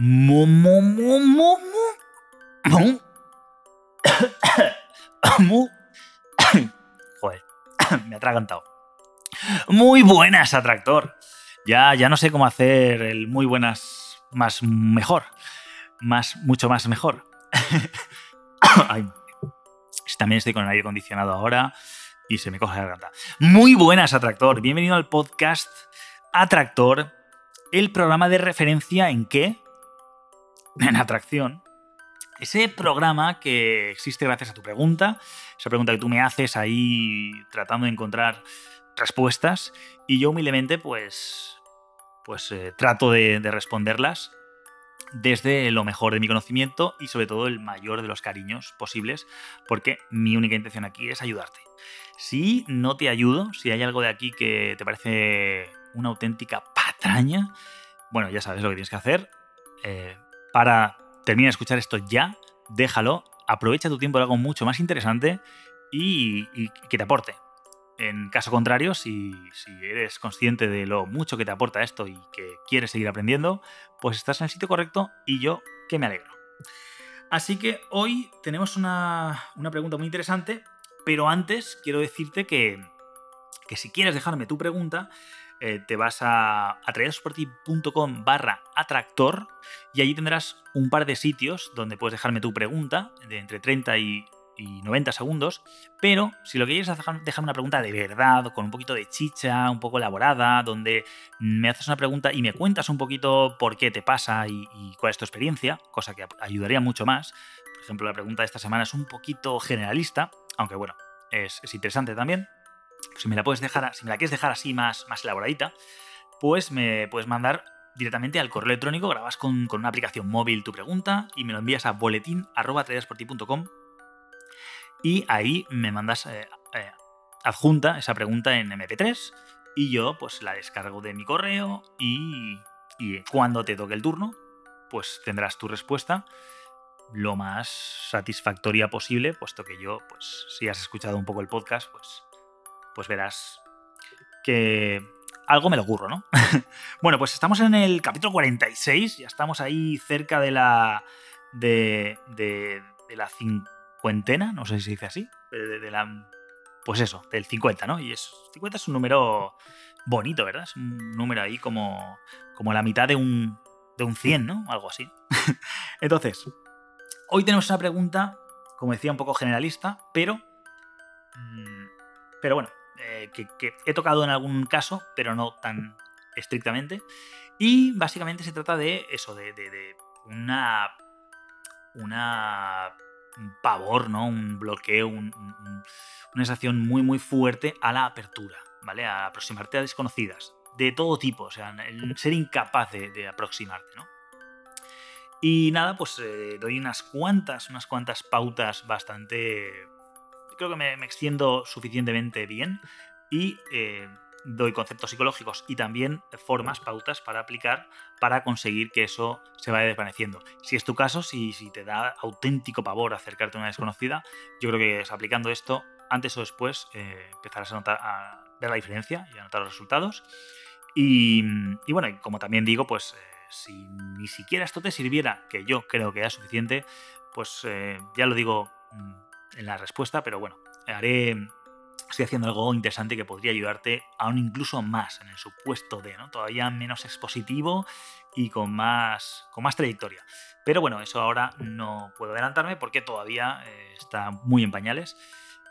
Mu, mu, mu, mu, mu. Mu. Joder, me ha atragantado. Muy buenas, atractor. Ya, ya no sé cómo hacer el muy buenas más mejor. Más, mucho más mejor. Ay, también estoy con el aire acondicionado ahora y se me coge la garganta. Muy buenas, Atractor. Bienvenido al podcast Atractor, el programa de referencia en qué? En atracción. Ese programa que existe gracias a tu pregunta, esa pregunta que tú me haces ahí tratando de encontrar respuestas y yo humildemente pues, pues eh, trato de, de responderlas desde lo mejor de mi conocimiento y sobre todo el mayor de los cariños posibles, porque mi única intención aquí es ayudarte. Si no te ayudo, si hay algo de aquí que te parece una auténtica patraña, bueno, ya sabes lo que tienes que hacer. Eh, para terminar de escuchar esto ya, déjalo, aprovecha tu tiempo de algo mucho más interesante y, que te aporte. En caso contrario, si, si, eres consciente de lo mucho que te aporta esto y que quieres seguir aprendiendo, pues estás en el sitio correcto y yo que me alegro. Así que hoy tenemos una, una pregunta muy interesante, pero antes quiero decirte que, que si quieres dejarme tu pregunta, eh, te vas a atraídosporti.com barra atractor y allí tendrás un par de sitios donde puedes dejarme tu pregunta de entre 30 y y 90 segundos, pero si lo que quieres es dejarme una pregunta de verdad, con un poquito de chicha, un poco elaborada, donde me haces una pregunta y me cuentas un poquito por qué te pasa y, y cuál es tu experiencia, cosa que ayudaría mucho más. Por ejemplo, la pregunta de esta semana es un poquito generalista, aunque bueno, es interesante también. Si me la puedes dejar, si me la quieres dejar así más, más elaboradita, pues me puedes mandar directamente al correo electrónico, grabas con, con, una aplicación móvil tu pregunta y me lo envías a boletín.com y ahí me mandas eh, eh, adjunta esa pregunta en MP3 y yo pues la descargo de mi correo y, y cuando te toque el turno pues tendrás tu respuesta lo más satisfactoria posible, puesto que yo, pues si has escuchado un poco el podcast, pues, pues verás que algo me lo ocurro, ¿no? bueno, pues estamos en el capítulo 46, ya estamos ahí cerca de la. de, de, de la cincuentena, no sé si se dice así, de, la, pues eso, del 50, ¿no? Y es, 50 es un número bonito, ¿verdad? Es un número ahí como, como la mitad de un, de un 100, ¿no? Algo así. Entonces, hoy tenemos una pregunta, como decía, un poco generalista, pero... Mm, pero bueno, eh, que, he tocado en algún caso, pero no tan estrictamente. Y básicamente se trata de eso, de, una, una un pavor, ¿no? Un bloqueo, un, un, una sensación muy, muy fuerte a la apertura, ¿vale? A aproximarte a desconocidas, de todo tipo, o sea, el ser incapaz de, de aproximarte, ¿no? Y nada, pues eh, doy unas cuantas, unas cuantas pautas bastante... Creo que me, extiendo suficientemente bien y eh, doy conceptos psicológicos y también formas, pautas para aplicar para conseguir que eso se vaya desvaneciendo. Si es tu caso, si, si te da auténtico pavor acercarte a una desconocida, yo creo que es aplicando esto, antes o después eh, empezarás a, notar, a ver la diferencia y a notar los resultados. Y, y bueno, como también digo, pues eh, si ni siquiera esto te sirviera, que yo creo que es suficiente, pues ya lo digo mm, en la respuesta, pero bueno, haré estoy haciendo algo interesante que podría ayudarte aún incluso más en el supuesto de, ¿no? Todavía menos expositivo y con más, con más trayectoria. Pero bueno, eso ahora no puedo adelantarme porque todavía eh, está muy en pañales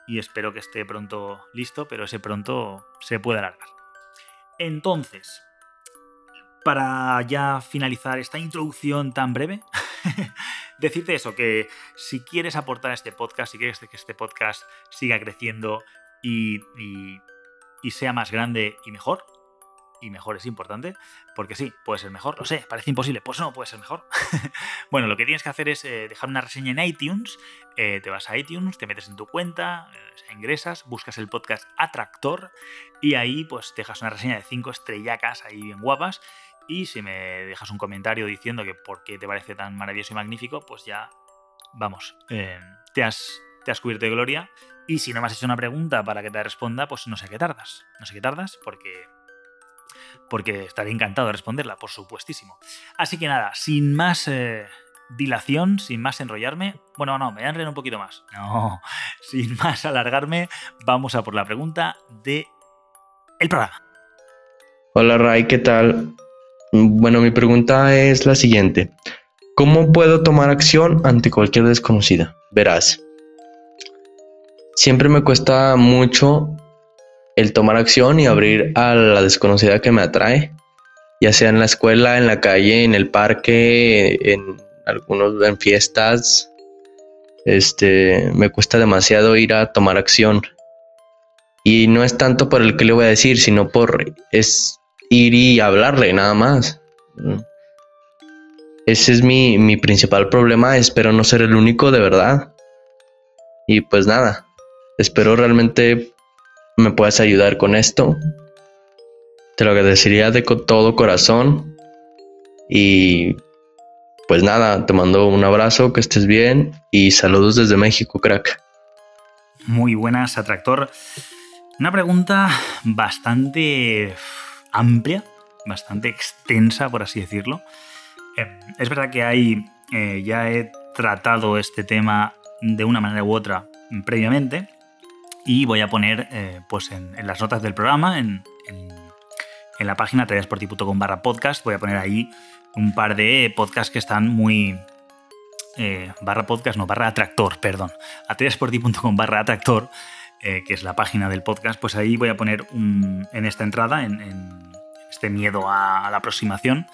y espero que esté pronto listo, pero ese pronto se puede alargar. Entonces, para ya finalizar esta introducción tan breve, decirte eso, que si quieres aportar a este podcast, si quieres que este podcast siga creciendo, y, sea más grande y mejor, y mejor es importante, porque sí, puede ser mejor, lo sé, parece imposible, pues no puede ser mejor. bueno, lo que tienes que hacer es eh, dejar una reseña en iTunes, eh, te vas a iTunes, te metes en tu cuenta, eh, ingresas, buscas el podcast Atractor y ahí pues dejas una reseña de 5 estrellacas ahí bien guapas y si me dejas un comentario diciendo que por qué te parece tan maravilloso y magnífico, pues ya, vamos, te, has, te has cubierto de gloria y si no me has hecho una pregunta para que te responda, pues no sé qué tardas. No sé qué tardas porque porque estaré encantado de responderla, por supuestísimo. Así que nada, sin más eh, dilación, sin más enrollarme, bueno, no, me voy a enrollar un poquito más. No, sin más alargarme, vamos a por la pregunta de el programa. Hola Ray, ¿qué tal? Bueno, mi pregunta es la siguiente. ¿Cómo puedo tomar acción ante cualquier desconocida? Verás. Siempre me cuesta mucho el tomar acción y abrir a la desconocida que me atrae, ya sea en la escuela, en la calle, en el parque, en algunos en fiestas. Este, me cuesta demasiado ir a tomar acción. Y no es tanto por el que le voy a decir, sino por es ir y hablarle nada más. Ese es mi, mi principal problema, espero no ser el único de verdad. Y pues nada, espero realmente me puedes ayudar con esto. Te lo agradecería de todo corazón. Y pues nada, te mando un abrazo, que estés bien y saludos desde México, crack. Muy buenas, Atractor. Una pregunta bastante amplia, bastante extensa, por así decirlo. Eh, es verdad que hay, eh, ya he tratado este tema de una manera u otra previamente, y voy a poner eh, pues en, las notas del programa, en, la página tradesporti.com barra podcast, voy a poner ahí un par de podcasts que están muy... Barra podcast, no, barra atractor, perdón. A tradesporti.com barra atractor, que es la página del podcast, pues ahí voy a poner en esta entrada, en, este miedo a, la aproximación,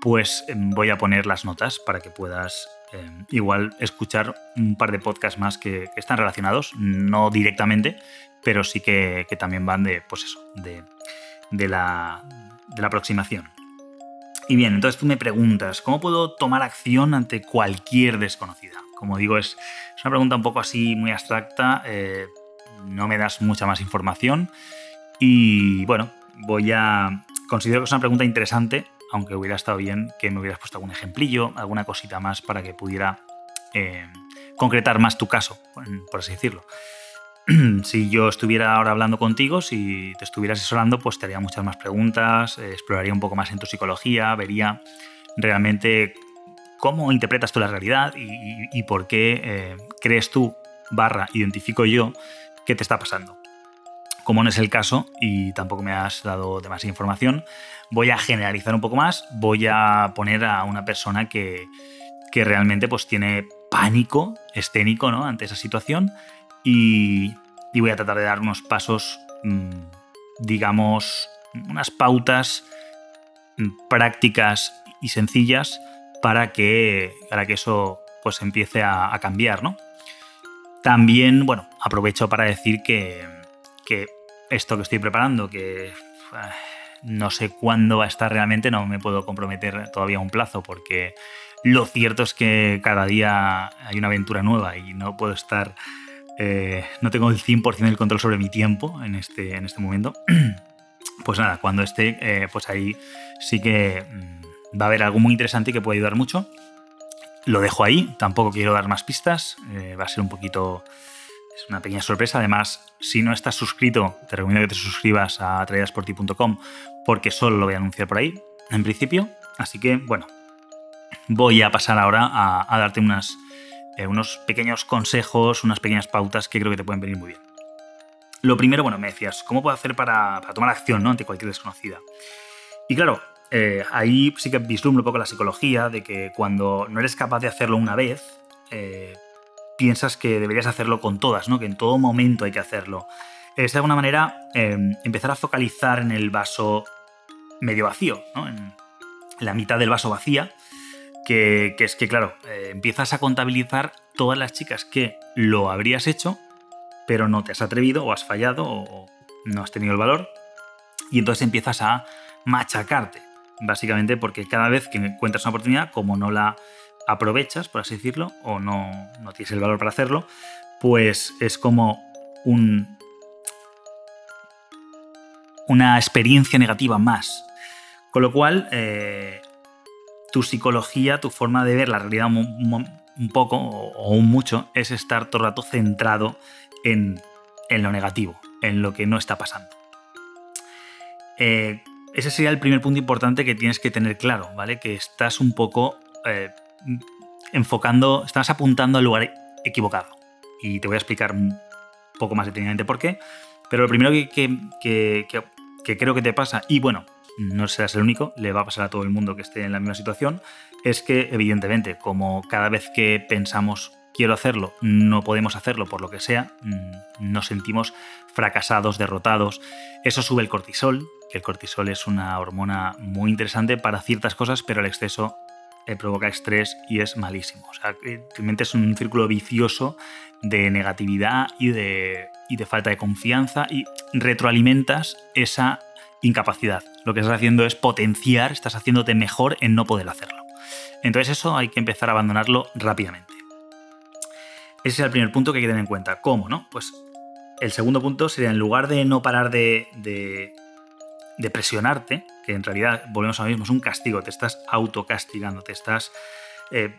pues em, voy a poner las notas para que puedas Em, igual escuchar un par de podcasts más que, están relacionados, no directamente, pero sí que, también van de, pues eso, de, la, aproximación. Y bien, entonces tú me preguntas, ¿cómo puedo tomar acción ante cualquier desconocida? Como digo, es, una pregunta un poco así muy abstracta, eh, no me das mucha más información y bueno, voy a... Considero que es una pregunta interesante aunque hubiera estado bien que me hubieras puesto algún ejemplillo, alguna cosita más para que pudiera eh, concretar más tu caso, por así decirlo. si yo estuviera ahora hablando contigo, si te estuvieras asesorando, pues te haría muchas más preguntas, eh, exploraría un poco más en tu psicología, vería realmente cómo interpretas tú la realidad y, por qué eh, crees tú, barra, identifico yo, qué te está pasando. Como no es el caso y tampoco me has dado demasiada información, voy a generalizar un poco más, voy a poner a una persona que, realmente pues tiene pánico escénico ¿no? ante esa situación y, voy a tratar de dar unos pasos, mm, digamos, unas pautas mm, prácticas y sencillas para que, para que eso pues empiece a, cambiar, ¿no? También, bueno, aprovecho para decir que, que esto que estoy preparando, que no sé cuándo va a estar realmente, no me puedo comprometer todavía a un plazo porque lo cierto es que cada día hay una aventura nueva y no puedo estar, eh, no tengo el 100% del control sobre mi tiempo en este, en este momento. Pues nada, cuando esté, eh, pues ahí sí que mm, va a haber algo muy interesante que puede ayudar mucho. Lo dejo ahí, tampoco quiero dar más pistas, eh, va a ser un poquito es una pequeña sorpresa. Además, si no estás suscrito, te recomiendo que te suscribas a tradesporti.com porque solo lo voy a anunciar por ahí, en principio. Así que, bueno, voy a pasar ahora a, darte eh, unos pequeños consejos, unas pequeñas pautas que creo que te pueden venir muy bien. Lo primero, bueno, me decías, ¿cómo puedo hacer para, tomar acción ¿no? ante cualquier desconocida? Y claro, eh, ahí sí que vislumbro un poco la psicología de que cuando no eres capaz de hacerlo una vez, eh, piensas que deberías hacerlo con todas, ¿no? que en todo momento hay que hacerlo. Es de alguna manera em, empezar a focalizar en el vaso medio vacío, ¿no? en la mitad del vaso vacía, que, es que, claro, eh, empiezas a contabilizar todas las chicas que lo habrías hecho, pero no te has atrevido o has fallado o no has tenido el valor, y entonces empiezas a machacarte. Básicamente porque cada vez que encuentras una oportunidad, como no la aprovechas, por así decirlo, o no, no tienes el valor para hacerlo, pues es como un, una experiencia negativa más. Con lo cual, eh, tu psicología, tu forma de ver la realidad un, poco o, un mucho es estar todo el rato centrado en, lo negativo, en lo que no está pasando. Eh, ese sería el primer punto importante que tienes que tener claro, ¿vale? Que estás un poco eh, enfocando, estás apuntando al lugar equivocado. Y te voy a explicar un poco más detenidamente por qué. Pero lo primero que, creo que te pasa, y bueno, no serás el único, le va a pasar a todo el mundo que esté en la misma situación, es que evidentemente, como cada vez que pensamos quiero hacerlo, no podemos hacerlo por lo que sea, mm, nos sentimos fracasados, derrotados. Eso sube el cortisol, que el cortisol es una hormona muy interesante para ciertas cosas, pero el exceso eh, provoca estrés y es malísimo. O sea, realmente es un círculo vicioso de negatividad y de, y de falta de confianza y retroalimentas esa incapacidad. Lo que estás haciendo es potenciar, estás haciéndote mejor en no poder hacerlo. Entonces eso hay que empezar a abandonarlo rápidamente. Ese es el primer punto que hay que tener en cuenta. ¿Cómo, no? Pues el segundo punto sería, en lugar de no parar de, de presionarte, que en realidad, volvemos a lo mismo, es un castigo, te estás autocastigando, te estás eh,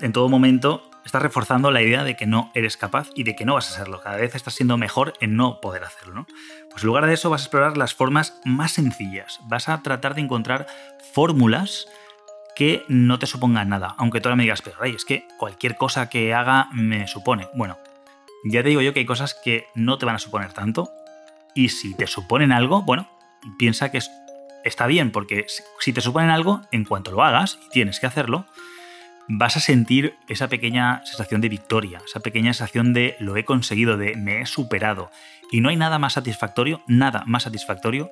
en todo momento, estás reforzando la idea de que no eres capaz y de que no vas a hacerlo. Cada vez estás siendo mejor en no poder hacerlo. ¿no? Pues en lugar de eso vas a explorar las formas más sencillas, vas a tratar de encontrar fórmulas que no te supongan nada, aunque tú ahora me digas, pero Ray, es que cualquier cosa que haga me supone. Bueno, ya te digo yo que hay cosas que no te van a suponer tanto, y si te suponen algo, bueno, piensa que está bien, porque si te suponen algo, en cuanto lo hagas, y tienes que hacerlo, vas a sentir esa pequeña sensación de victoria, esa pequeña sensación de lo he conseguido, de me he superado. Y no hay nada más satisfactorio, nada más satisfactorio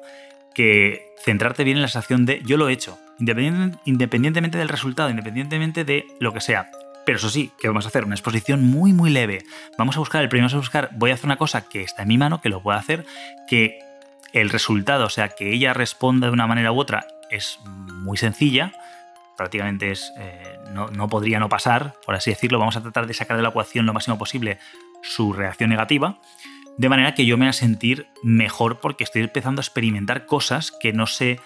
que centrarte bien en la sensación de yo lo he hecho, independientemente del resultado, independientemente de lo que sea. Pero eso sí, que vamos a hacer una exposición muy, muy leve. Vamos a buscar, el primero vamos a buscar, voy a hacer una cosa que está en mi mano, que lo pueda hacer, que el resultado, o sea, que ella responda de una manera u otra, es muy sencilla, prácticamente es, eh, no, podría no pasar, por así decirlo, vamos a tratar de sacar de la ecuación lo máximo posible su reacción negativa, de manera que yo me voy a sentir mejor porque estoy empezando a experimentar cosas que no sé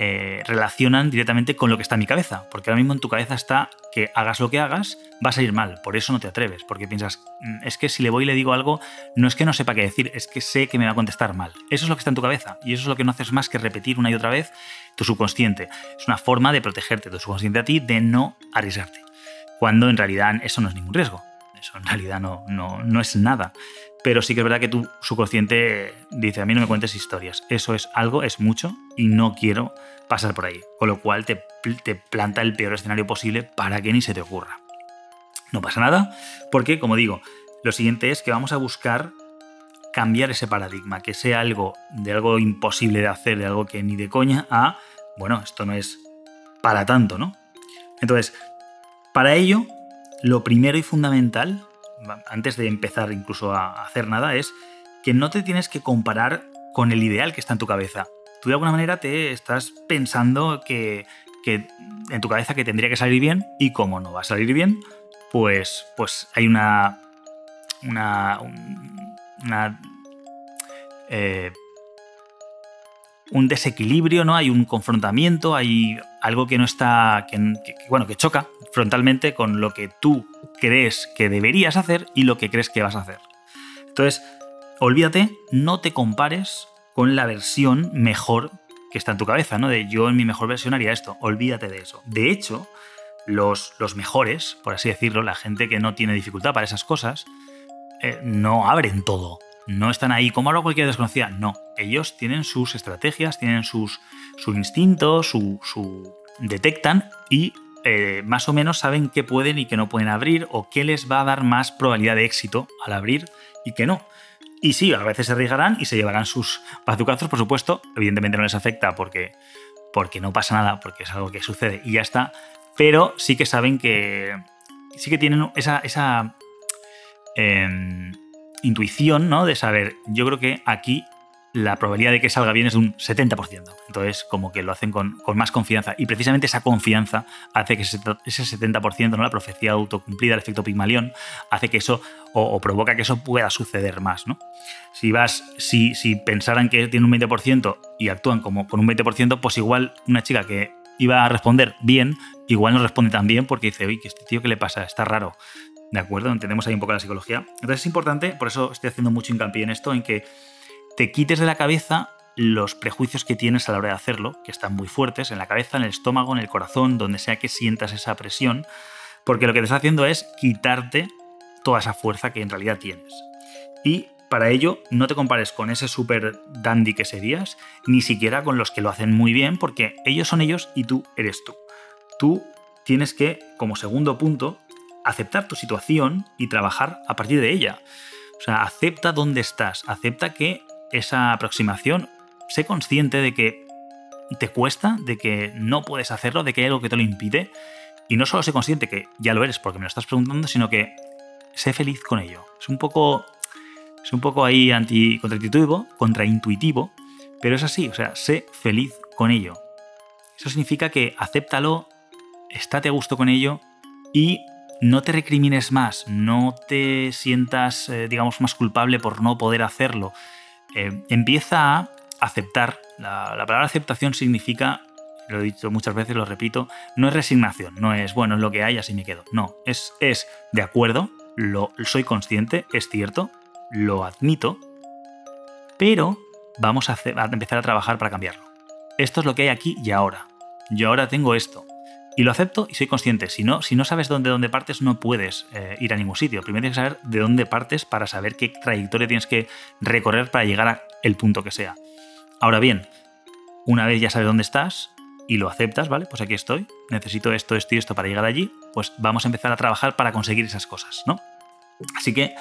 eh, relacionan directamente con lo que está en mi cabeza. Porque ahora mismo en tu cabeza está que hagas lo que hagas, vas a ir mal. Por eso no te atreves. Porque piensas, mm, es que si le voy y le digo algo, no es que no sepa qué decir, es que sé que me va a contestar mal. Eso es lo que está en tu cabeza. Y eso es lo que no haces más que repetir una y otra vez tu subconsciente. Es una forma de protegerte tu subconsciente a ti de no arriesgarte. Cuando en realidad eso no es ningún riesgo. Eso en realidad no, no, no es nada pero sí que es verdad que tu subconsciente dice, a mí no me cuentes historias, eso es algo, es mucho y no quiero pasar por ahí, con lo cual te, te planta el peor escenario posible para que ni se te ocurra. No pasa nada, porque como digo, lo siguiente es que vamos a buscar cambiar ese paradigma, que sea algo de algo imposible de hacer, de algo que ni de coña, a, bueno, esto no es para tanto, ¿no? Entonces, para ello, lo primero y fundamental antes de empezar incluso a hacer nada, es que no te tienes que comparar con el ideal que está en tu cabeza. Tú de alguna manera te estás pensando que, en tu cabeza que tendría que salir bien y como no va a salir bien, pues, pues hay una... una, una eh, un desequilibrio, ¿no? Hay un confrontamiento, hay algo que no está. bueno, que choca frontalmente con lo que tú crees que deberías hacer y lo que crees que vas a hacer. Entonces, olvídate, no te compares con la versión mejor que está en tu cabeza, ¿no? De yo en mi mejor versión haría esto. Olvídate de eso. De hecho, los, los mejores, por así decirlo, la gente que no tiene dificultad para esas cosas, eh, no abren todo. No están ahí como ahora cualquier desconocida. No. Ellos tienen sus estrategias, tienen sus, su instinto, su, su detectan y eh, más o menos saben qué pueden y qué no pueden abrir o qué les va a dar más probabilidad de éxito al abrir y qué no. Y sí, a veces se arriesgarán y se llevarán sus bazucazos, por supuesto. Evidentemente no les afecta porque, porque no pasa nada, porque es algo que sucede y ya está. Pero sí que saben que. Sí que tienen esa. esa em, intuición, ¿no? De saber, yo creo que aquí la probabilidad de que salga bien es de un 70%. Entonces, como que lo hacen con, más confianza. Y precisamente esa confianza hace que ese, 70%, ¿no? la profecía autocumplida, el efecto Pigmalión, hace que eso, o, provoca que eso pueda suceder más. ¿no? Si, vas, si, si pensaran que tiene un 20% y actúan como con un 20%, pues igual una chica que iba a responder bien, igual no responde tan bien porque dice, oye, que este tío, ¿qué le pasa? Está raro. ¿De acuerdo? Entendemos ahí un poco la psicología. Entonces es importante, por eso estoy haciendo mucho hincapié en esto, en que te quites de la cabeza los prejuicios que tienes a la hora de hacerlo, que están muy fuertes en la cabeza, en el estómago, en el corazón, donde sea que sientas esa presión, porque lo que te está haciendo es quitarte toda esa fuerza que en realidad tienes. Y para ello, no te compares con ese super dandy que serías, ni siquiera con los que lo hacen muy bien, porque ellos son ellos y tú eres tú. Tú tienes que, como segundo punto, aceptar tu situación y trabajar a partir de ella. O sea, acepta dónde estás, acepta que esa aproximación, sé consciente de que te cuesta, de que no puedes hacerlo, de que hay algo que te lo impide. Y no solo sé consciente que ya lo eres porque me lo estás preguntando, sino que sé feliz con ello. Es un poco, es un poco ahí anti, contraintuitivo, contraintuitivo, pero es así, o sea, sé feliz con ello. Eso significa que acéptalo, estate a gusto con ello y no te recrimines más, no te sientas, eh, digamos, más culpable por no poder hacerlo. Eh, empieza a aceptar. La, palabra aceptación significa, lo he dicho muchas veces, lo repito, no es resignación, no es, bueno, es lo que hay, así me quedo. No, es, es de acuerdo, lo, soy consciente, es cierto, lo admito, pero vamos a, a empezar a trabajar para cambiarlo. Esto es lo que hay aquí y ahora. Yo ahora tengo esto. Y lo acepto y soy consciente. Si no, si no sabes dónde, dónde partes, no puedes eh, ir a ningún sitio. Primero tienes que saber de dónde partes para saber qué trayectoria tienes que recorrer para llegar al punto que sea. Ahora bien, una vez ya sabes dónde estás y lo aceptas, ¿vale? Pues aquí estoy, necesito esto, esto y esto para llegar allí, pues vamos a empezar a trabajar para conseguir esas cosas, ¿no? Así que,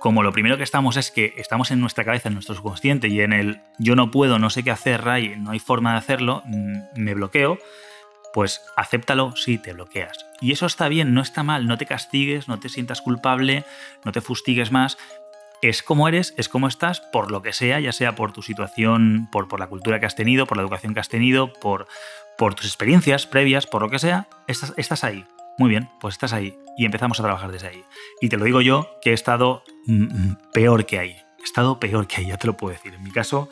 como lo primero que estamos es que estamos en nuestra cabeza, en nuestro subconsciente y en el yo no puedo, no sé qué hacer, Ray, no hay forma de hacerlo, mm, me bloqueo, pues acéptalo si te bloqueas. Y eso está bien, no está mal, no te castigues, no te sientas culpable, no te fustigues más. Es como eres, es como estás, por lo que sea, ya sea por tu situación, por, por la cultura que has tenido, por la educación que has tenido, por, por tus experiencias previas, por lo que sea, estás, ahí. Muy bien, pues estás ahí y empezamos a trabajar desde ahí. Y te lo digo yo, que he estado mm, mm, peor que ahí. He estado peor que ahí, ya te lo puedo decir. En mi caso,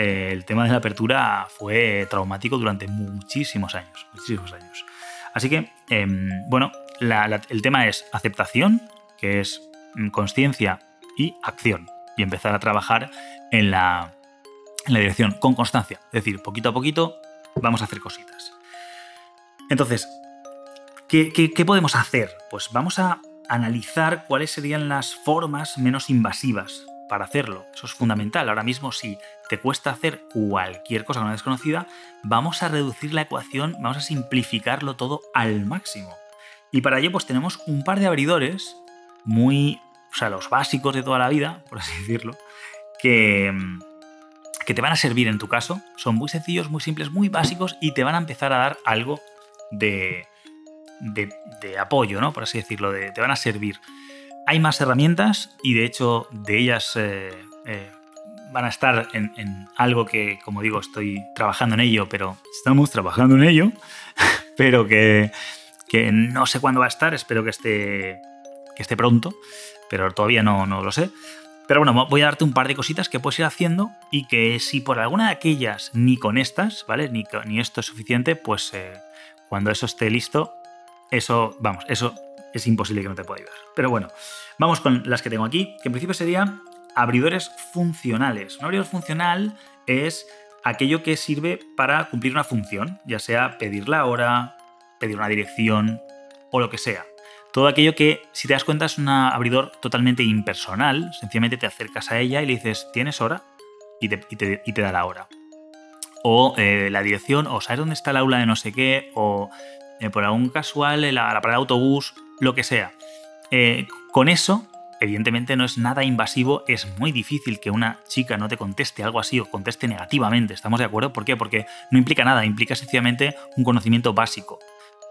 eh, el tema de la apertura fue traumático durante muchísimos años, muchísimos años. Así que, em, bueno, el tema es aceptación, que es mm, conciencia y acción, y empezar a trabajar en la, dirección con constancia, es decir, poquito a poquito vamos a hacer cositas. Entonces, qué podemos hacer? Pues vamos a analizar cuáles serían las formas menos invasivas para hacerlo. Eso es fundamental. Ahora mismo, si te cuesta hacer cualquier cosa con una desconocida, vamos a reducir la ecuación, vamos a simplificarlo todo al máximo. Y para ello, pues tenemos un par de abridores muy, o sea, los básicos de toda la vida, por así decirlo, que, que te van a servir en tu caso. Son muy sencillos, muy simples, muy básicos y te van a empezar a dar algo de, de, apoyo, ¿no? Por así decirlo, te van a servir. Hay más herramientas y de hecho de ellas eh, eh, van a estar en, algo que, como digo, estoy trabajando en ello, pero estamos trabajando en ello, pero que, no sé cuándo va a estar, espero que esté, que esté pronto, pero todavía no, no lo sé. Pero bueno, voy a darte un par de cositas que puedes ir haciendo y que si por alguna de aquellas ni con estas, ¿vale? Ni, ni esto es suficiente, pues eh, cuando eso esté listo, eso, vamos, eso es imposible que no te pueda ayudar. Pero bueno, vamos con las que tengo aquí, que en principio serían abridores funcionales. Un abridor funcional es aquello que sirve para cumplir una función, ya sea pedir la hora, pedir una dirección o lo que sea. Todo aquello que, si te das cuenta, es un abridor totalmente impersonal. Sencillamente te acercas a ella y le dices, ¿tienes hora? Y te, da la hora. O eh, la dirección, o sabes dónde está el aula de no sé qué, o eh, por algún casual, la, la parada de autobús, lo que sea. Eh, con eso, evidentemente no es nada invasivo, es muy difícil que una chica no te conteste algo así o conteste negativamente, ¿estamos de acuerdo? ¿Por qué? Porque no implica nada, implica sencillamente un conocimiento básico.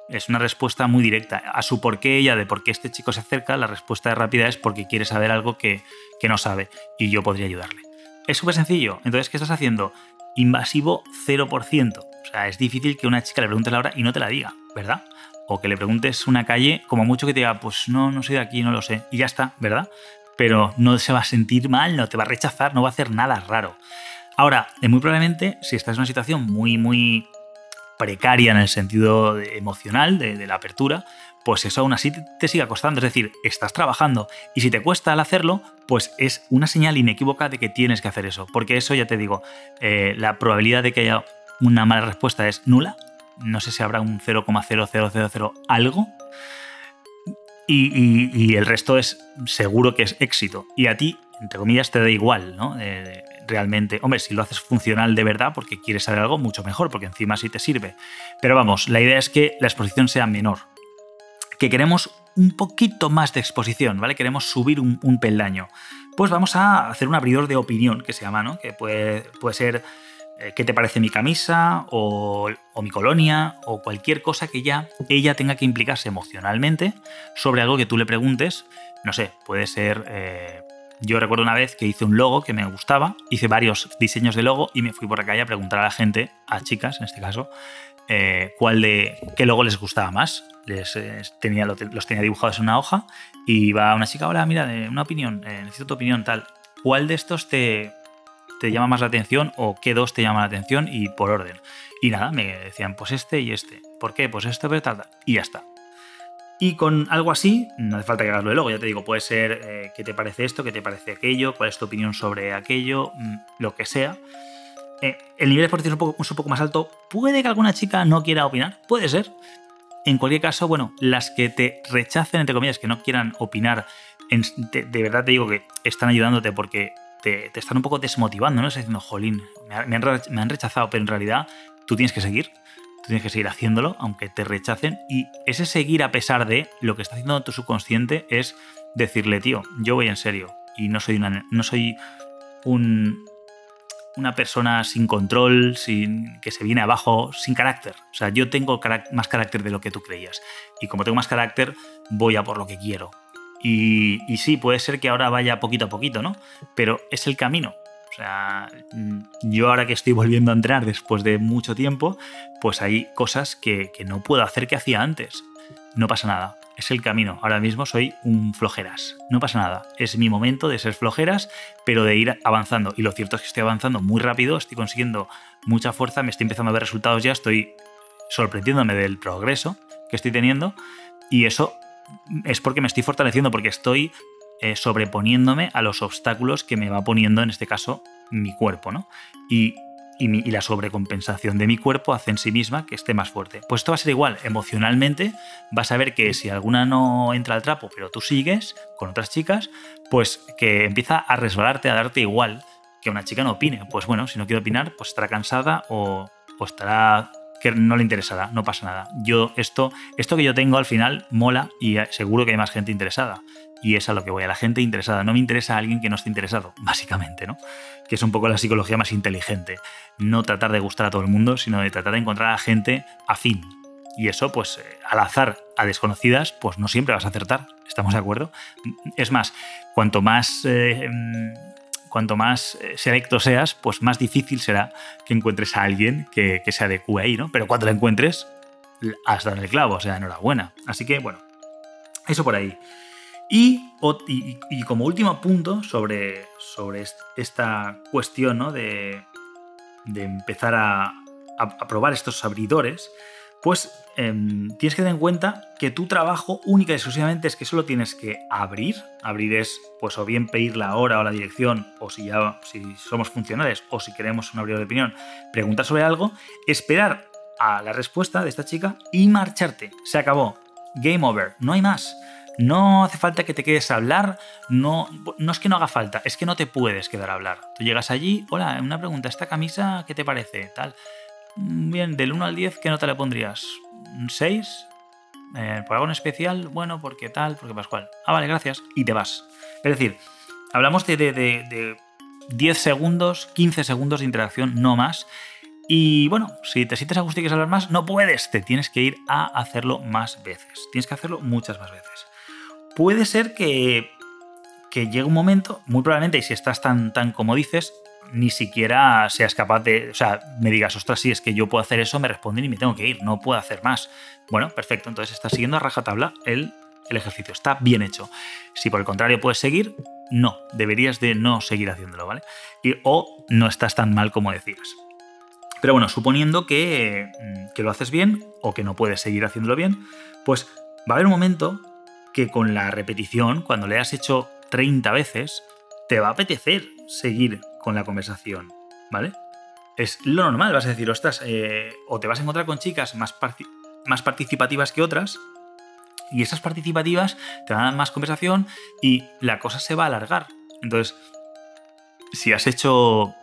Es una respuesta muy directa. A su por qué ella de por qué este chico se acerca, la respuesta rápida es porque quiere saber algo que, que no sabe y yo podría ayudarle. Es súper sencillo. Entonces, ¿qué estás haciendo? Invasivo 0%. O sea, es difícil que una chica le pregunte la hora y no te la diga, ¿verdad? O que le preguntes una calle, como mucho que te diga, pues no, no soy de aquí, no lo sé. Y ya está, ¿verdad? Pero no se va a sentir mal, no te va a rechazar, no va a hacer nada raro. Ahora, muy probablemente, si estás en una situación muy, muy precaria en el sentido emocional de, la apertura, pues eso aún así te, sigue costando. Es decir, estás trabajando y si te cuesta al hacerlo, pues es una señal inequívoca de que tienes que hacer eso. Porque eso, ya te digo, eh, la probabilidad de que haya una mala respuesta es nula. No sé si habrá un 0,0000 algo. Y, el resto es seguro que es éxito. Y a ti, entre comillas, te da igual, ¿no? realmente, hombre, si lo haces funcional de verdad porque quieres saber algo, mucho mejor, porque encima sí te sirve. Pero vamos, la idea es que la exposición sea menor. Que queremos un poquito más de exposición, ¿vale? Queremos subir un, peldaño. Pues vamos a hacer un abridor de opinión, que se llama, ¿no? Que puede, puede ser eh, qué te parece mi camisa o, mi colonia o cualquier cosa que ya ella tenga que implicarse emocionalmente sobre algo que tú le preguntes. No sé, puede ser eh, yo recuerdo una vez que hice un logo que me gustaba, hice varios diseños de logo y me fui por la calle a preguntar a la gente, a chicas en este caso, eh, cuál de qué logo les gustaba más. Les, eh, tenía, los tenía dibujados en una hoja y iba una chica, hola, mira, una opinión, eh, necesito tu opinión, tal. ¿Cuál de estos te, te llama más la atención o qué dos te llaman la atención y por orden? Y nada, me decían, pues este y este. ¿Por qué? Pues este, pero tal, tal. Y ya está. Y con algo así, no hace falta que hagas lo de luego, ya te digo, puede ser eh, qué te parece esto, qué te parece aquello, cuál es tu opinión sobre aquello, mm, lo que sea. Eh, el nivel de exposición es un, poco, más alto. Puede que alguna chica no quiera opinar, puede ser. En cualquier caso, bueno, las que te rechacen, entre comillas, que no quieran opinar, de, verdad te digo que están ayudándote porque te, están un poco desmotivando, ¿no? Estás diciendo, jolín, me, han rechazado, pero en realidad tú tienes que seguir tienes que seguir haciéndolo, aunque te rechacen. Y ese seguir a pesar de lo que está haciendo tu subconsciente es decirle, tío, yo voy en serio y no soy una, no soy un, una persona sin control, sin que se viene abajo, sin carácter. O sea, yo tengo más carácter de lo que tú creías. Y como tengo más carácter, voy a por lo que quiero. Y, sí, puede ser que ahora vaya poquito a poquito, ¿no? Pero es el camino. O sea, mm, yo ahora que estoy volviendo a entrenar después de mucho tiempo, pues hay cosas que, no puedo hacer que hacía antes. No pasa nada, es el camino. Ahora mismo soy un flojeras. No pasa nada. Es mi momento de ser flojeras, pero de ir avanzando. Y lo cierto es que estoy avanzando muy rápido, estoy consiguiendo mucha fuerza, me estoy empezando a ver resultados ya, estoy sorprendiéndome del progreso que estoy teniendo. Y eso es porque me estoy fortaleciendo, porque estoy eh, sobreponiéndome a los obstáculos que me va poniendo, en este caso, mi cuerpo, ¿no? Y, la sobrecompensación de mi cuerpo hace en sí misma que esté más fuerte. Pues esto va a ser igual, emocionalmente vas a ver que si alguna no entra al trapo, pero tú sigues con otras chicas, pues que empieza a resbalarte, a darte igual que una chica no opine. Pues bueno, si no quiere opinar, pues estará cansada o, o estará que no le interesará, no pasa nada. Yo esto, esto que yo tengo al final mola y seguro que hay más gente interesada y es a lo que voy, a la gente interesada. No me interesa a alguien que no esté interesado, básicamente, ¿no? Que es un poco la psicología más inteligente. No tratar de gustar a todo el mundo, sino de tratar de encontrar a gente afín. Y eso, pues, eh, al azar, a desconocidas, pues no siempre vas a acertar. ¿Estamos de acuerdo? Es más, cuanto más. Eh, mm, cuanto más eh, selecto seas, pues más difícil será que encuentres a alguien que, que se adecue ahí, ¿no? Pero cuando la encuentres, has dado el clavo, o sea, enhorabuena. Así que, bueno, eso por ahí. Y, como último punto sobre, sobre esta cuestión de, empezar a, probar estos abridores, pues em, tienes que tener en cuenta que tu trabajo única y exclusivamente es que solo tienes que abrir. Abrir es, pues, o bien pedir la hora o la dirección, o si ya si somos funcionales, o si queremos un abridor de opinión, preguntar sobre algo, esperar a la respuesta de esta chica y marcharte. Se acabó. Game over. No hay más. No hace falta que te quedes a hablar, no, no es que no haga falta, es que no te puedes quedar a hablar. Tú llegas allí, hola, una pregunta, ¿esta camisa qué te parece? Tal. Mm, bien, del 1 al 10, ¿qué nota le pondrías? ¿Un 6? Eh, ¿Por algo en especial? Bueno, porque tal, porque Pascual. Ah, vale, gracias. Y te vas. Es decir, hablamos de, de, de 10 segundos, 15 segundos de interacción, no más. Y bueno, si te sientes a gusto y quieres hablar más, no puedes, te tienes que ir a hacerlo más veces. Tienes que hacerlo muchas más veces puede ser que, llegue un momento, muy probablemente, y si estás tan, tan como dices, ni siquiera seas capaz de, o sea, me digas, ostras, si es que yo puedo hacer eso, me responden y me tengo que ir, no puedo hacer más. Bueno, perfecto, entonces estás siguiendo a rajatabla el, el ejercicio, está bien hecho. Si por el contrario puedes seguir, no, deberías de no seguir haciéndolo, ¿vale? Y, o no estás tan mal como decías. Pero bueno, suponiendo que, mm, que lo haces bien o que no puedes seguir haciéndolo bien, pues va a haber un momento que con la repetición, cuando le has hecho 30 veces, te va a apetecer seguir con la conversación, ¿vale? Es lo normal, vas a decir, ostras, eh, o te vas a encontrar con chicas más, más participativas que otras, y esas participativas te van a dar más conversación y la cosa se va a alargar. Entonces, si has hecho.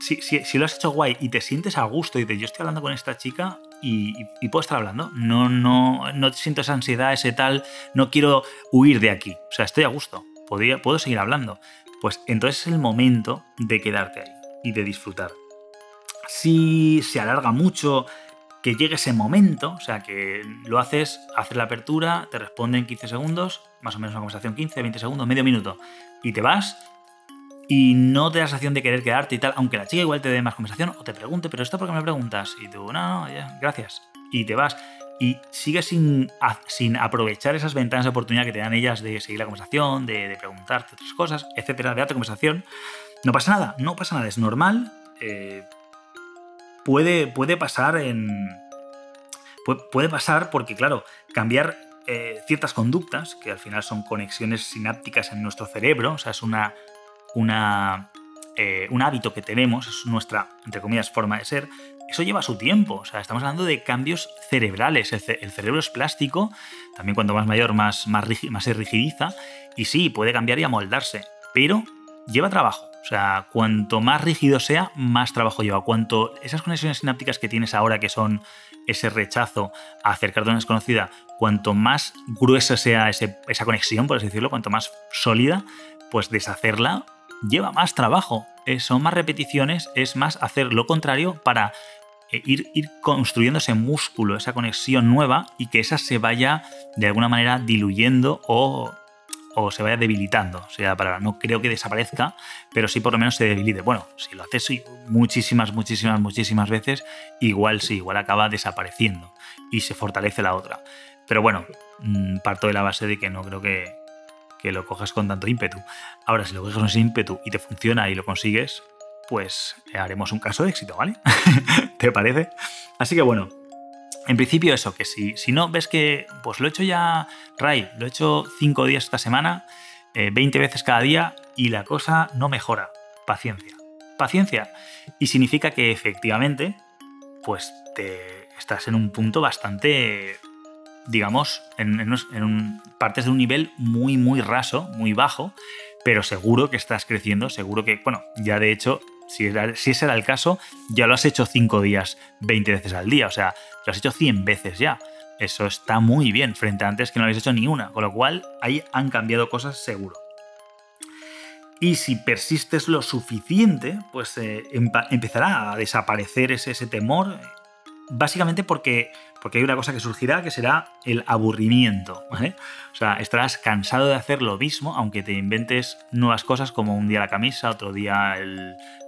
Si, si, lo has hecho guay y te sientes a gusto y dices, yo estoy hablando con esta chica y, puedo estar hablando, no, no, no siento esa ansiedad, ese tal, no quiero huir de aquí. O sea, estoy a gusto, podría, puedo seguir hablando. Pues entonces es el momento de quedarte ahí y de disfrutar. Si se alarga mucho, que llegue ese momento, o sea, que lo haces, haces la apertura, te responden 15 segundos, más o menos una conversación 15, 20 segundos, medio minuto, y te vas y no te da la sensación de querer quedarte y tal, aunque la chica igual te dé más conversación o te pregunte, pero esto por qué me preguntas, y tú, no, no, gracias, y te vas. Y sigues sin, sin aprovechar esas ventanas de oportunidad que te dan ellas de seguir la conversación, de, preguntarte otras cosas, etcétera, de otra conversación. No pasa nada, no pasa nada, es normal. Eh, puede, puede pasar en. Puede, pasar porque, claro, cambiar eh, ciertas conductas, que al final son conexiones sinápticas en nuestro cerebro, o sea, es una, una, eh, un hábito que tenemos, es nuestra, entre comillas, forma de ser, eso lleva su tiempo. O sea, estamos hablando de cambios cerebrales. El, cerebro es plástico, también cuanto más mayor, más, más, más se rigidiza, y sí, puede cambiar y amoldarse, pero lleva trabajo. O sea, cuanto más rígido sea, más trabajo lleva. Cuanto esas conexiones sinápticas que tienes ahora, que son ese rechazo a acercarte a una desconocida, cuanto más gruesa sea esa conexión, por así decirlo, cuanto más sólida, pues deshacerla lleva más trabajo. Eh, son más repeticiones, es más hacer lo contrario para eh, ir, ir construyendo ese músculo, esa conexión nueva y que esa se vaya de alguna manera diluyendo o o se vaya debilitando. O sea, para, no creo que desaparezca, pero sí por lo menos se debilite. Bueno, si lo haces muchísimas, muchísimas, muchísimas veces, igual sí, igual acaba desapareciendo y se fortalece la otra. Pero bueno, mm, parto de la base de que no creo que, que lo cojas con tanto ímpetu. Ahora, si lo coges con ese ímpetu y te funciona y lo consigues, pues haremos un caso de éxito, ¿vale? ¿Te parece? Así que bueno, en principio eso, que si, si no ves que, pues lo he hecho ya, Ray, lo he hecho cinco días esta semana, 20 eh, veces cada día y la cosa no mejora. Paciencia. Paciencia. Y significa que efectivamente, pues te estás en un punto bastante, digamos, en, partes de un nivel muy, muy raso, muy bajo, pero seguro que estás creciendo, seguro que, bueno, ya de hecho si, ese era el caso, ya lo has hecho 5 días 20 veces al día, o sea, lo has hecho 100 veces ya. Eso está muy bien frente a antes que no habéis hecho ni una, con lo cual ahí han cambiado cosas seguro. Y si persistes lo suficiente, pues eh, empezará a desaparecer ese temor, básicamente porque porque hay una cosa que surgirá que será el aburrimiento, ¿vale? O sea, estarás cansado de hacer lo mismo, aunque te inventes nuevas cosas como un día la camisa, otro día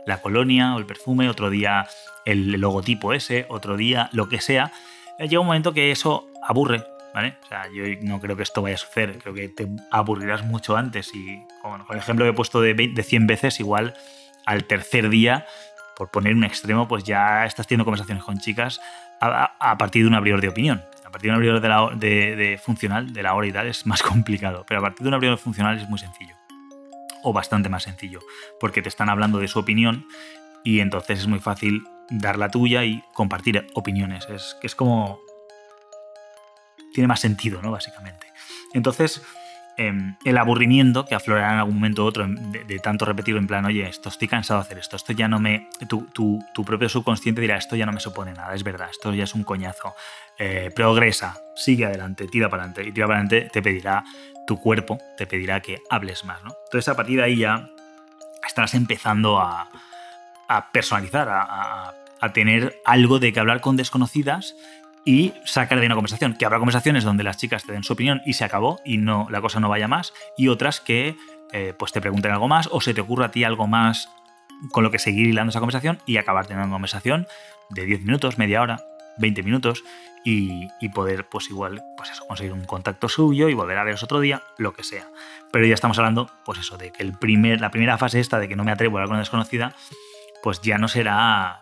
la colonia o el perfume, otro día el logotipo ese, otro día lo que sea. Llega un momento que eso aburre, ¿vale? O sea, yo no creo que esto vaya a suceder, creo que te aburrirás mucho antes y con, el ejemplo que he puesto de, de 100 veces, igual al tercer día por poner un extremo, pues ya estás teniendo conversaciones con chicas a, partir de un abridor de opinión. A partir de un abridor de, funcional, de la hora y tal, es más complicado. Pero a partir de un abridor funcional es muy sencillo. O bastante más sencillo. Porque te están hablando de su opinión y entonces es muy fácil dar la tuya y compartir opiniones. Es es como. Tiene más sentido, ¿no? Básicamente. Entonces Em, el aburrimiento que aflorará en algún momento u otro de, tanto repetirlo en plan, oye, esto estoy cansado de hacer esto, esto ya no me. Tu, tu, propio subconsciente dirá, esto ya no me supone nada, es verdad, esto ya es un coñazo. Eh, progresa, sigue adelante, tira para adelante. Y tira para adelante te pedirá tu cuerpo, te pedirá que hables más, ¿no? Entonces a partir de ahí ya estarás empezando a, personalizar, a, a tener algo de que hablar con desconocidas y sacar de una conversación. Que habrá conversaciones donde las chicas te den su opinión y se acabó y no la cosa no vaya más, y otras que eh, pues te pregunten algo más o se te ocurra a ti algo más con lo que seguir hilando esa conversación y acabar teniendo una conversación de 10 minutos, media hora, 20 minutos y, poder, pues igual, pues eso, conseguir un contacto suyo y volver a veros otro día, lo que sea. Pero ya estamos hablando, pues eso, de que el primer, la primera fase esta de que no me atrevo a hablar con desconocida, pues ya no será,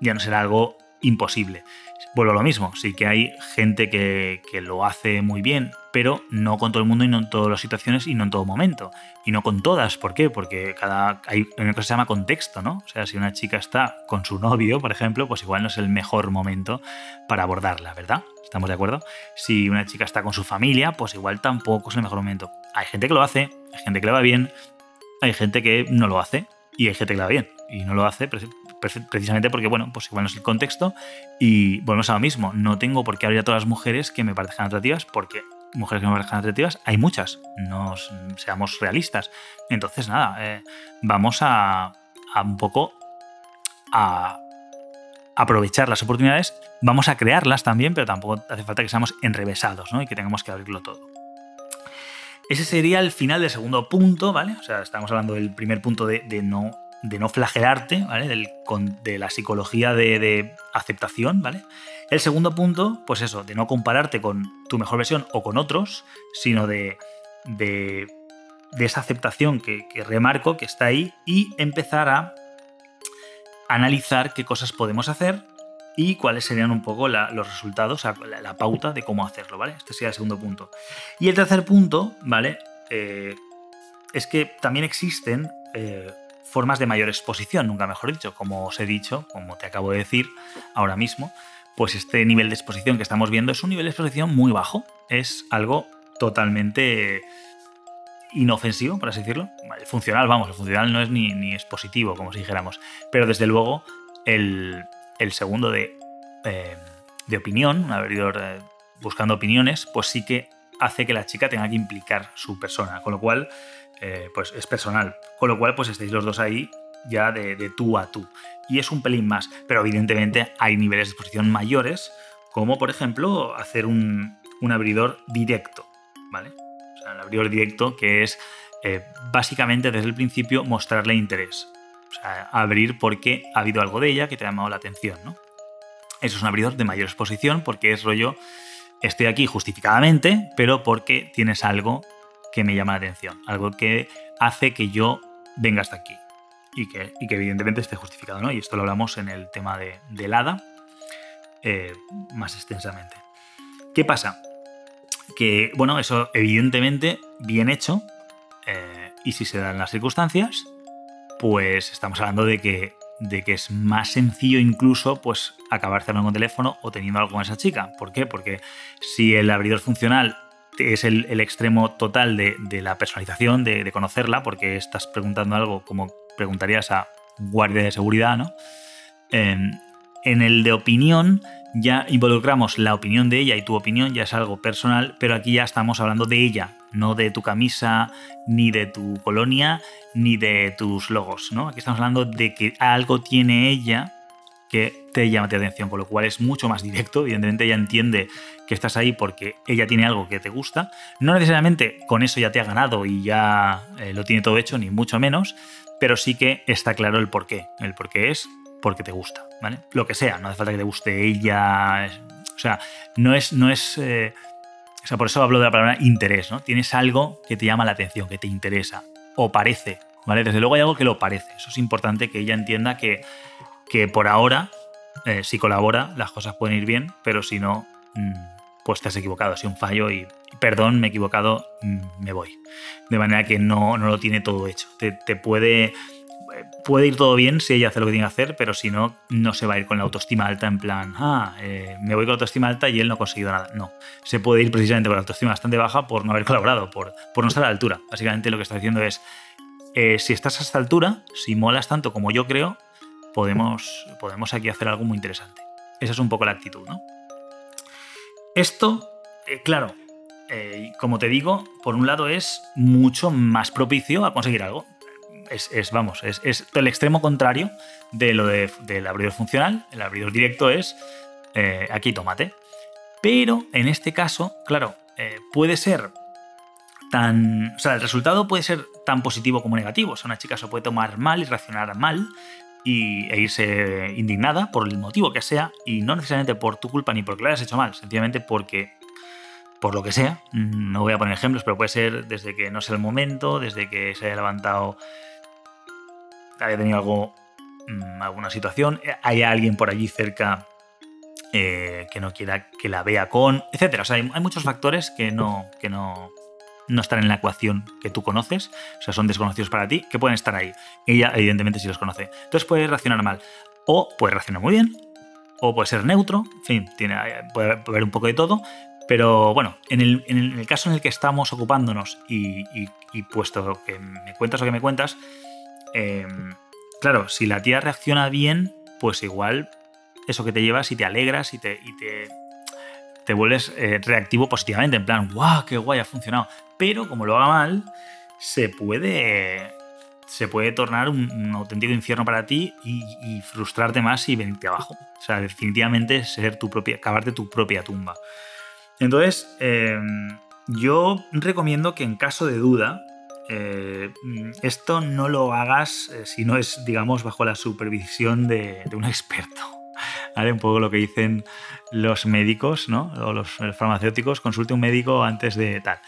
ya no será algo imposible. Vuelvo a lo mismo, sí que hay gente que, lo hace muy bien, pero no con todo el mundo y no en todas las situaciones y no en todo momento. Y no con todas. ¿Por qué? Porque cada, hay una cosa que se llama contexto, ¿no? O sea, si una chica está con su novio, por ejemplo, pues igual no es el mejor momento para abordarla, ¿verdad? ¿Estamos de acuerdo? Si una chica está con su familia, pues igual tampoco es el mejor momento. Hay gente que lo hace, hay gente que le va bien, hay gente que no lo hace y hay gente que le va bien y no lo hace precisamente porque, bueno, pues igual no es el contexto y volvemos a lo mismo. No tengo por qué abrir a todas las mujeres que me parezcan atractivas porque mujeres que me parezcan atractivas hay muchas, no seamos realistas. Entonces, nada, eh, vamos a, un poco a aprovechar las oportunidades, vamos a crearlas también, pero tampoco hace falta que seamos enrevesados ¿no? y que tengamos que abrirlo todo. Ese sería el final del segundo punto, ¿vale? O sea, estamos hablando del primer punto de no de no flagelarte, ¿vale? de la psicología de, aceptación, ¿vale? El segundo punto, pues eso, de no compararte con tu mejor versión o con otros, sino de, de, esa aceptación que, remarco, que está ahí, y empezar a analizar qué cosas podemos hacer y cuáles serían un poco los resultados, la, pauta de cómo hacerlo, ¿vale? Este sería el segundo punto. Y el tercer punto, ¿vale? Eh, es que también existen eh, formas de mayor exposición, nunca mejor dicho, como os he dicho, como te acabo de decir ahora mismo, pues este nivel de exposición que estamos viendo es un nivel de exposición muy bajo, es algo totalmente inofensivo, por así decirlo. Funcional, vamos, el funcional no es ni, ni expositivo, como si dijéramos, pero desde luego el, segundo de, eh, de opinión, un abridor eh, buscando opiniones, pues sí que hace que la chica tenga que implicar su persona, con lo cual eh, pues es personal. Con lo cual, pues estáis los dos ahí ya de, tú a tú. Y es un pelín más, pero evidentemente hay niveles de exposición mayores, como por ejemplo hacer un, abridor directo, ¿vale? O sea, el abridor directo que es eh, básicamente desde el principio mostrarle interés. O sea, abrir porque ha habido algo de ella que te ha llamado la atención, ¿no? Eso es un abridor de mayor exposición porque es rollo, estoy aquí justificadamente, pero porque tienes algo que me llama la atención, algo que hace que yo venga hasta aquí y que, evidentemente esté justificado, ¿no? Y esto lo hablamos en el tema de, del eh, más extensamente. ¿Qué pasa? Que, bueno, eso evidentemente bien hecho, eh, y si se dan las circunstancias, pues estamos hablando de que, de que es más sencillo incluso pues acabar cerrando con teléfono o teniendo algo con esa chica. ¿Por qué? Porque si el abridor funcional es el, extremo total de, la personalización, de, conocerla, porque estás preguntando algo como preguntarías a guardia de seguridad, ¿no? en el de opinión ya involucramos la opinión de ella y tu opinión ya es algo personal, pero aquí ya estamos hablando de ella, no de tu camisa, ni de tu colonia, ni de tus logos, ¿no? Aquí estamos hablando de que algo tiene ella que te llama la atención, con lo cual es mucho más directo. Evidentemente ella entiende que estás ahí porque ella tiene algo que te gusta. No necesariamente con eso ya te ha ganado y ya eh, lo tiene todo hecho, ni mucho menos, pero sí que está claro el por qué. El por qué es porque te gusta, ¿vale? Lo que sea, no hace falta que te guste ella. O sea, no es. No es eh, o sea, por eso hablo de la palabra interés, ¿no? Tienes algo que te llama la atención, que te interesa, o parece, ¿vale? Desde luego hay algo que lo parece. Eso es importante que ella entienda que que por ahora, eh, si colabora, las cosas pueden ir bien, pero si no, mm, pues te has equivocado, si un fallo y, perdón, me he equivocado, mm, me voy. De manera que no, no lo tiene todo hecho. Te, puede, puede ir todo bien si ella hace lo que tiene que hacer, pero si no, no se va a ir con la autoestima alta en plan, ah, eh, me voy con la autoestima alta y él no ha conseguido nada. No, se puede ir precisamente con la autoestima bastante baja por no haber colaborado, por, no estar a la altura. Básicamente lo que está diciendo es, eh, si estás a esta altura, si molas tanto como yo creo, podemos, podemos aquí hacer algo muy interesante. Esa es un poco la actitud, ¿no? Esto, eh, claro, como te digo, por un lado es mucho más propicio a conseguir algo. Es, vamos, es, el extremo contrario de lo del abridor funcional. El abridor directo es eh, aquí tómate. Pero en este caso, claro, puede ser tan... O sea, el resultado puede ser tan positivo como negativo. O sea, una chica se puede tomar mal y reaccionar mal y, e irse indignada por el motivo que sea y no necesariamente por tu culpa ni porque lo hayas hecho mal, sencillamente porque por lo que sea, mm, no voy a poner ejemplos, pero puede ser desde que no sea el momento, desde que se haya levantado, haya tenido algo, mm, alguna situación, eh, haya alguien por allí cerca eh, que no quiera que la vea con, etcétera. O sea, hay, muchos factores que no, que no, no están en la ecuación que tú conoces, o sea, son desconocidos para ti, que pueden estar ahí. Ella, evidentemente, sí los conoce. Entonces puede reaccionar mal, o puede reaccionar muy bien, o puede ser neutro, en fin, tiene, puede haber un poco de todo, pero bueno, en el, caso en el que estamos ocupándonos y, puesto que me cuentas lo que me cuentas, em, claro, si la tía reacciona bien, pues igual eso que te llevas y te alegras y te, te, vuelves eh, reactivo positivamente, en plan, ¡guau! ¡Qué guay! Ha funcionado. Pero como lo haga mal, se puede, se puede tornar un, auténtico infierno para ti y, frustrarte más y venirte abajo. O sea, definitivamente ser tu propia, cavarte tu propia tumba. Entonces, em, yo recomiendo que en caso de duda, eh, esto no lo hagas eh, si no es, digamos, bajo la supervisión de, un experto. ¿Vale? Un poco lo que dicen los médicos, ¿no? O los farmacéuticos, consulte un médico antes de tal.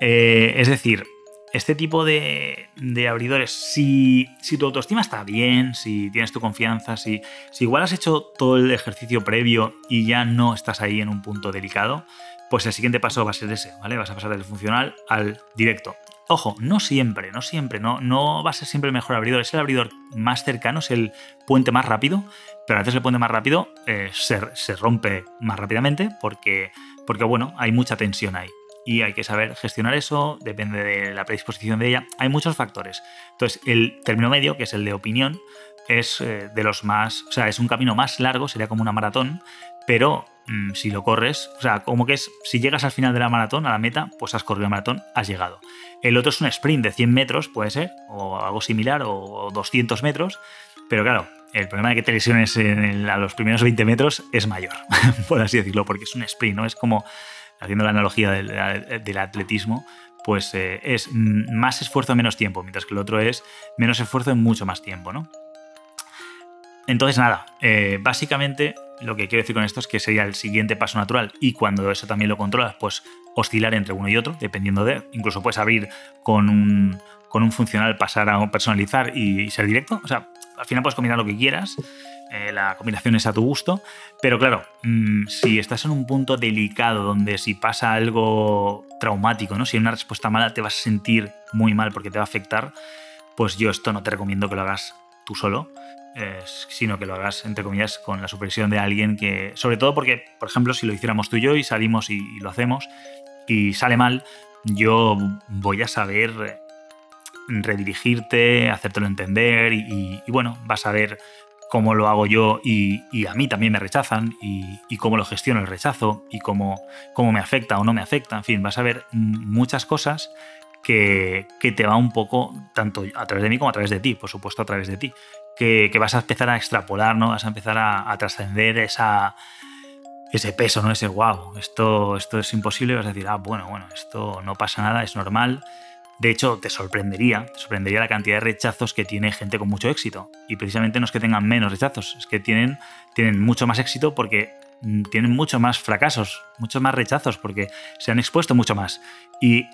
Eh, es decir, este tipo de, abridores, si, tu autoestima está bien, si tienes tu confianza, si, si igual has hecho todo el ejercicio previo y ya no estás ahí en un punto delicado, pues el siguiente paso va a ser ese, ¿vale? Vas a pasar del funcional al directo. Ojo, no siempre, no siempre, no, no va a ser siempre el mejor abridor, es el abridor más cercano, es el puente más rápido, pero a veces el puente más rápido eh, se, se, rompe más rápidamente porque, porque, bueno, hay mucha tensión ahí y hay que saber gestionar eso, depende de la predisposición de ella. Hay muchos factores. Entonces, el término medio, que es el de opinión, es eh, de los más, o sea, es un camino más largo, sería como una maratón, pero mm, si lo corres, o sea, como que es, si llegas al final de la maratón, a la meta, pues has corrido la maratón, has llegado. El otro es un sprint de 100 metros, puede ser, o algo similar, o 200 metros, pero claro, el problema de que te lesiones a los primeros 20 metros es mayor, por así decirlo, porque es un sprint, ¿no? Es como haciendo la analogía del, atletismo, pues eh, es más esfuerzo en menos tiempo, mientras que el otro es menos esfuerzo en mucho más tiempo, ¿no? Entonces, nada, eh, básicamente lo que quiero decir con esto es que sería el siguiente paso natural y cuando eso también lo controlas, pues oscilar entre uno y otro, dependiendo de, incluso puedes abrir con un, con un funcional, pasar a personalizar y ser directo, o sea, al final puedes combinar lo que quieras eh, la combinación es a tu gusto, pero claro, mm, si estás en un punto delicado donde si pasa algo traumático, ¿no? si hay una respuesta mala te vas a sentir muy mal porque te va a afectar, pues yo esto no te recomiendo que lo hagas tú solo, sino que lo hagas, entre comillas, con la supervisión de alguien que, sobre todo porque, por ejemplo, si lo hiciéramos tú y yo y salimos y, lo hacemos y sale mal, yo voy a saber redirigirte, hacértelo entender y, y, bueno, vas a ver cómo lo hago yo y, a mí también me rechazan y, cómo lo gestiono el rechazo y cómo, cómo, me afecta o no me afecta. En fin, vas a ver muchas cosas que, te va un poco, tanto a través de mí como a través de ti, por supuesto a través de ti, que, vas a empezar a extrapolar, ¿no? vas a empezar a, trascender ese peso, ¿no? ese wow, esto, esto es imposible, vas a decir, ah, bueno, bueno, esto no pasa nada, es normal de hecho, te sorprendería, te sorprendería la cantidad de rechazos que tiene gente con mucho éxito. Y precisamente no es que tengan menos rechazos, es que tienen, tienen mucho más éxito porque tienen mucho más fracasos, muchos más rechazos, porque se han expuesto mucho más. Y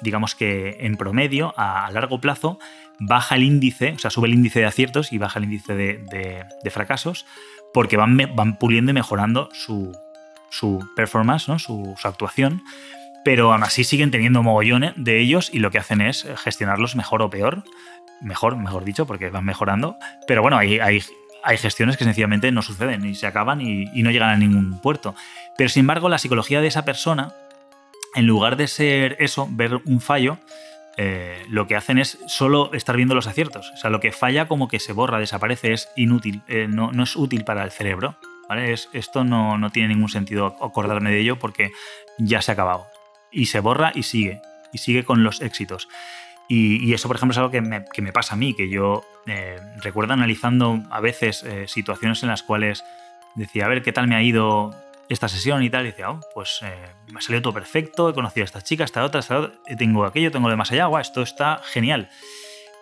digamos que en promedio, a, largo plazo, baja el índice, o sea, sube el índice de aciertos y baja el índice de, fracasos, porque van, van puliendo y mejorando su, su performance, ¿no? su, actuación pero aún así siguen teniendo mogollones de ellos y lo que hacen es gestionarlos mejor o peor. Mejor, mejor dicho, porque van mejorando. Pero bueno, hay, hay, hay gestiones que sencillamente no suceden y se acaban y, no llegan a ningún puerto. Pero sin embargo, la psicología de esa persona, en lugar de ser eso, ver un fallo, eh, lo que hacen es solo estar viendo los aciertos. O sea, lo que falla como que se borra, desaparece, es inútil, eh, no, no, es útil para el cerebro. esto no, no, tiene ningún sentido acordarme de ello porque ya se ha acabado y se borra y sigue, y sigue con los éxitos. Y, eso, por ejemplo, es algo que me, pasa a mí, que yo eh, recuerdo analizando a veces eh, situaciones en las cuales decía, a ver, ¿qué tal me ha ido esta sesión y tal, y decía, oh, pues eh, me ha salido todo perfecto, he conocido a esta chica, esta otra, esta otra, tengo aquello, tengo lo de más allá, guau, esto está genial.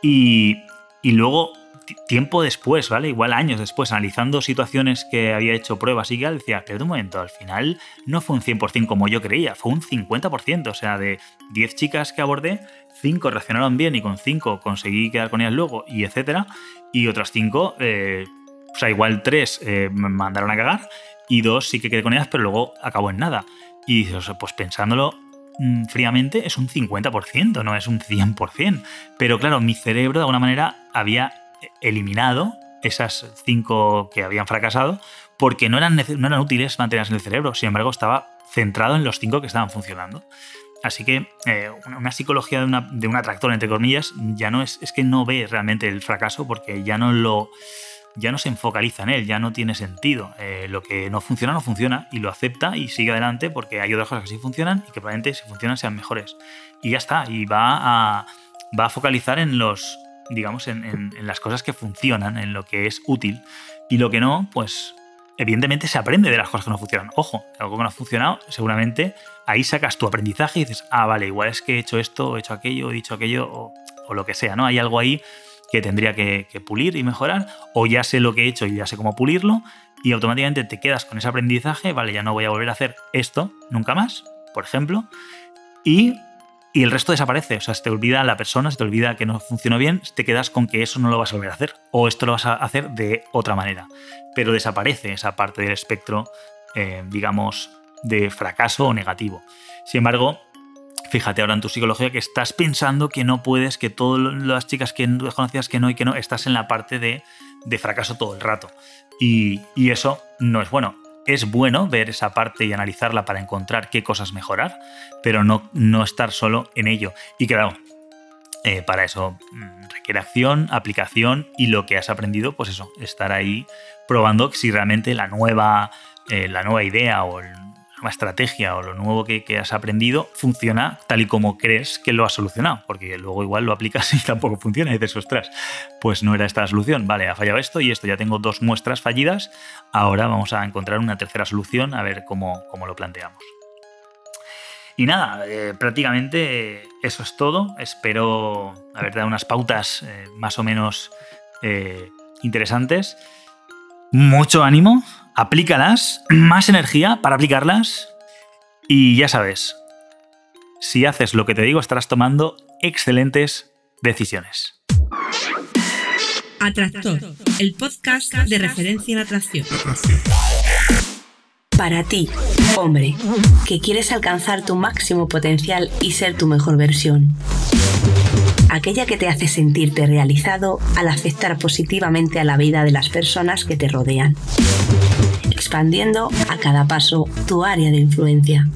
Y, y luego, tiempo después, ¿vale? Igual años después, analizando situaciones que había hecho pruebas y que decía, pero un momento, al final no fue un 100% como yo creía, fue un 50%, o sea, de 10 chicas que abordé, 5 reaccionaron bien y con 5 conseguí quedar con ellas luego, y etcétera, y otras 5, eh, o sea, igual 3 eh, me mandaron a cagar, y 2 sí que quedé con ellas, pero luego acabó en nada. Y pues pensándolo, mm, fríamente es un 50%, no es un 100%. Pero claro, mi cerebro de alguna manera había eliminado esas cinco que habían fracasado porque no eran, no eran útiles mantenerlas en el cerebro. Sin embargo, estaba centrado en los cinco que estaban funcionando. Así que eh, una psicología de, una, de, un atractor, entre comillas, ya no es, es que no ve realmente el fracaso porque ya no lo ya no se focaliza en él, ya no tiene sentido. Eh, lo que no funciona, no funciona y lo acepta y sigue adelante porque hay otras cosas que sí funcionan y que probablemente si funcionan sean mejores. Y ya está, y va a, va a focalizar en los, digamos, en, las cosas que funcionan, en lo que es útil. Y lo que no, pues evidentemente se aprende de las cosas que no funcionan. Ojo, algo que no ha funcionado, seguramente ahí sacas tu aprendizaje y dices, ah, vale, igual es que he hecho esto, he hecho aquello, he dicho aquello, o, lo que sea, ¿no? Hay algo ahí que tendría que, que, pulir y mejorar, o ya sé lo que he hecho y ya sé cómo pulirlo, y automáticamente te quedas con ese aprendizaje, vale, ya no voy a volver a hacer esto nunca más, por ejemplo, y y el resto desaparece. O sea, se te olvida la persona, se te olvida que no funcionó bien, te quedas con que eso no lo vas a volver a hacer. O esto lo vas a hacer de otra manera. Pero desaparece esa parte del espectro, eh, digamos, de fracaso o negativo. Sin embargo, fíjate ahora en tu psicología que estás pensando que no puedes, que todas las chicas que conocías que no y que no, estás en la parte de, de fracaso todo el rato. Y, y eso no es bueno es bueno ver esa parte y analizarla para encontrar qué cosas mejorar, pero no, no estar solo en ello. Y claro, eh, para eso mm, requiere acción, aplicación y lo que has aprendido, pues eso, estar ahí probando si realmente la nueva, eh, la nueva idea o el nueva estrategia o lo nuevo que, has aprendido funciona tal y como crees que lo has solucionado, porque luego igual lo aplicas y tampoco funciona y dices, ostras, pues no era esta la solución, vale, ha fallado esto y esto, ya tengo dos muestras fallidas, ahora vamos a encontrar una tercera solución a ver cómo, cómo lo planteamos. Y nada, eh, prácticamente eso es todo. Espero haber dado unas pautas eh, más o menos eh, interesantes. Mucho ánimo, aplícalas, más energía para aplicarlas y ya sabes, si haces lo que te digo estarás tomando excelentes decisiones. Atractor, el podcast de referencia en atracción. Para ti, hombre, que quieres alcanzar tu máximo potencial y ser tu mejor versión. Aquella que te hace sentirte realizado al afectar positivamente a la vida de las personas que te rodean expandiendo a cada paso tu área de influencia.